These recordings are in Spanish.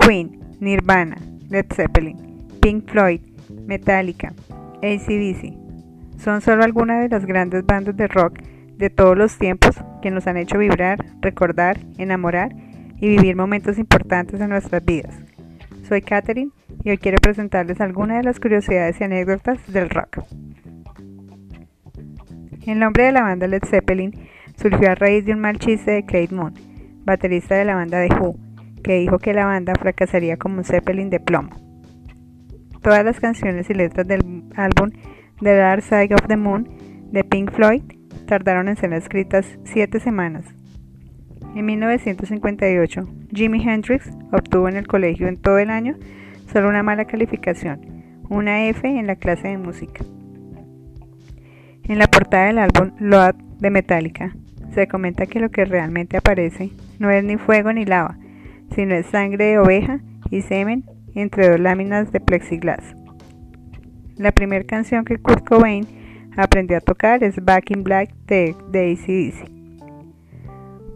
Queen, Nirvana, Led Zeppelin, Pink Floyd, Metallica, ACDC. Son solo algunas de las grandes bandas de rock de todos los tiempos que nos han hecho vibrar, recordar, enamorar y vivir momentos importantes en nuestras vidas. Soy Katherine y hoy quiero presentarles algunas de las curiosidades y anécdotas del rock. El nombre de la banda Led Zeppelin surgió a raíz de un mal chiste de Craig Moon, baterista de la banda The Who, que dijo que la banda fracasaría como un Zeppelin de plomo. Todas las canciones y letras del álbum The Dark Side of the Moon de Pink Floyd tardaron en ser escritas siete semanas. En 1958, Jimi Hendrix obtuvo en el colegio en todo el año solo una mala calificación, una F en la clase de música. En la portada del álbum Load de Metallica se comenta que lo que realmente aparece no es ni fuego ni lava, sino es sangre de oveja y semen entre dos láminas de plexiglas. La primera canción que Kurt Cobain aprendió a tocar es Back in Black de, ACDC.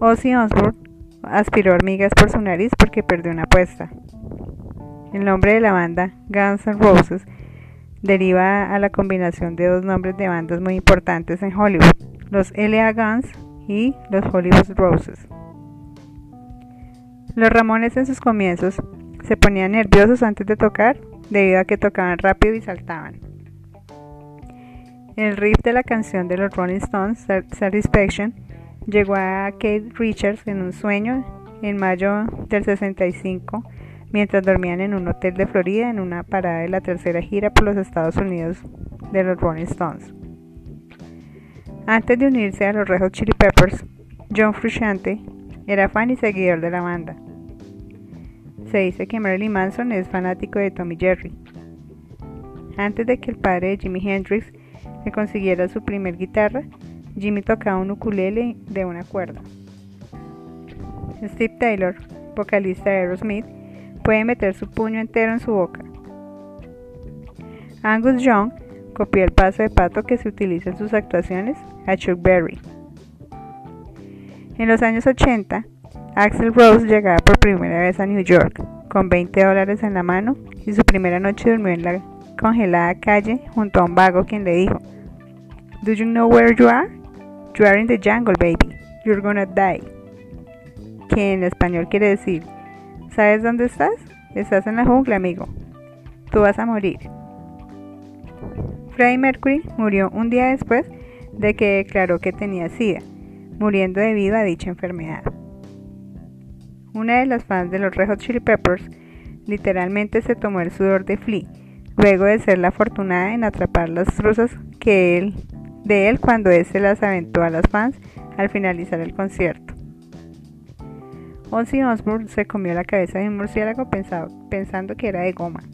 Ozzy Osbourne aspiró hormigas por su nariz porque perdió una apuesta. El nombre de la banda, Guns N' Roses, deriva a la combinación de dos nombres de bandas muy importantes en Hollywood, los L.A. Guns y los Hollywood Roses. Los Ramones en sus comienzos se ponían nerviosos antes de tocar debido a que tocaban rápido y saltaban. El riff de la canción de los Rolling Stones, Satisfaction, llegó a Kate Richards en un sueño en mayo del 65 mientras dormían en un hotel de Florida en una parada de la tercera gira por los Estados Unidos de los Rolling Stones. Antes de unirse a los Red Hot Chili Peppers, John Frusciante era fan y seguidor de la banda. Se dice que Marilyn Manson es fanático de Tommy Jerry. Antes de que el padre de Jimi Hendrix le consiguiera su primer guitarra, Jimmy tocaba un ukulele de una cuerda. Steve Taylor, vocalista de Aerosmith, puede meter su puño entero en su boca. Angus Young copió el paso de pato que se utiliza en sus actuaciones a Chuck Berry. En los años 80, Axel Rose llegaba por primera vez a New York con 20 dólares en la mano y su primera noche durmió en la congelada calle junto a un vago quien le dijo, Do you know where you are? You are in the jungle, baby. You're gonna die. Que en español quiere decir, ¿Sabes dónde estás? Estás en la jungla, amigo. Tú vas a morir. Freddie Mercury murió un día después de que declaró que tenía SIDA, muriendo debido a dicha enfermedad. Una de las fans de los Red Hot Chili Peppers literalmente se tomó el sudor de Flea, luego de ser la afortunada en atrapar las truzas que él, de él cuando se las aventó a las fans al finalizar el concierto. Ozzy Osbourne se comió la cabeza de un murciélago pensando que era de goma.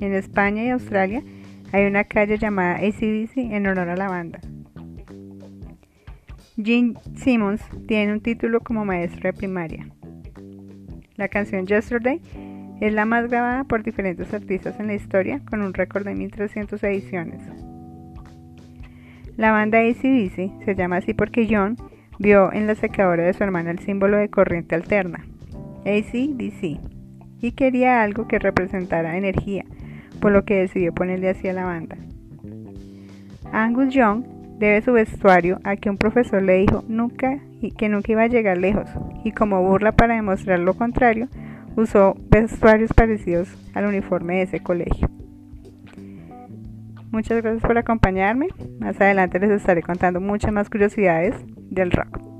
En España y Australia hay una calle llamada ACDC en honor a la banda. Gene Simmons tiene un título como maestro de primaria. La canción Yesterday es la más grabada por diferentes artistas en la historia con un récord de 1300 ediciones. La banda ACDC se llama así porque John vio en la secadora de su hermana el símbolo de corriente alterna, ACDC, y quería algo que representara energía, por lo que decidió ponerle así a la banda. Angus Young debe su vestuario a que un profesor le dijo nunca que nunca iba a llegar lejos, y como burla para demostrar lo contrario, usó vestuarios parecidos al uniforme de ese colegio. Muchas gracias por acompañarme. Más adelante les estaré contando muchas más curiosidades del rock.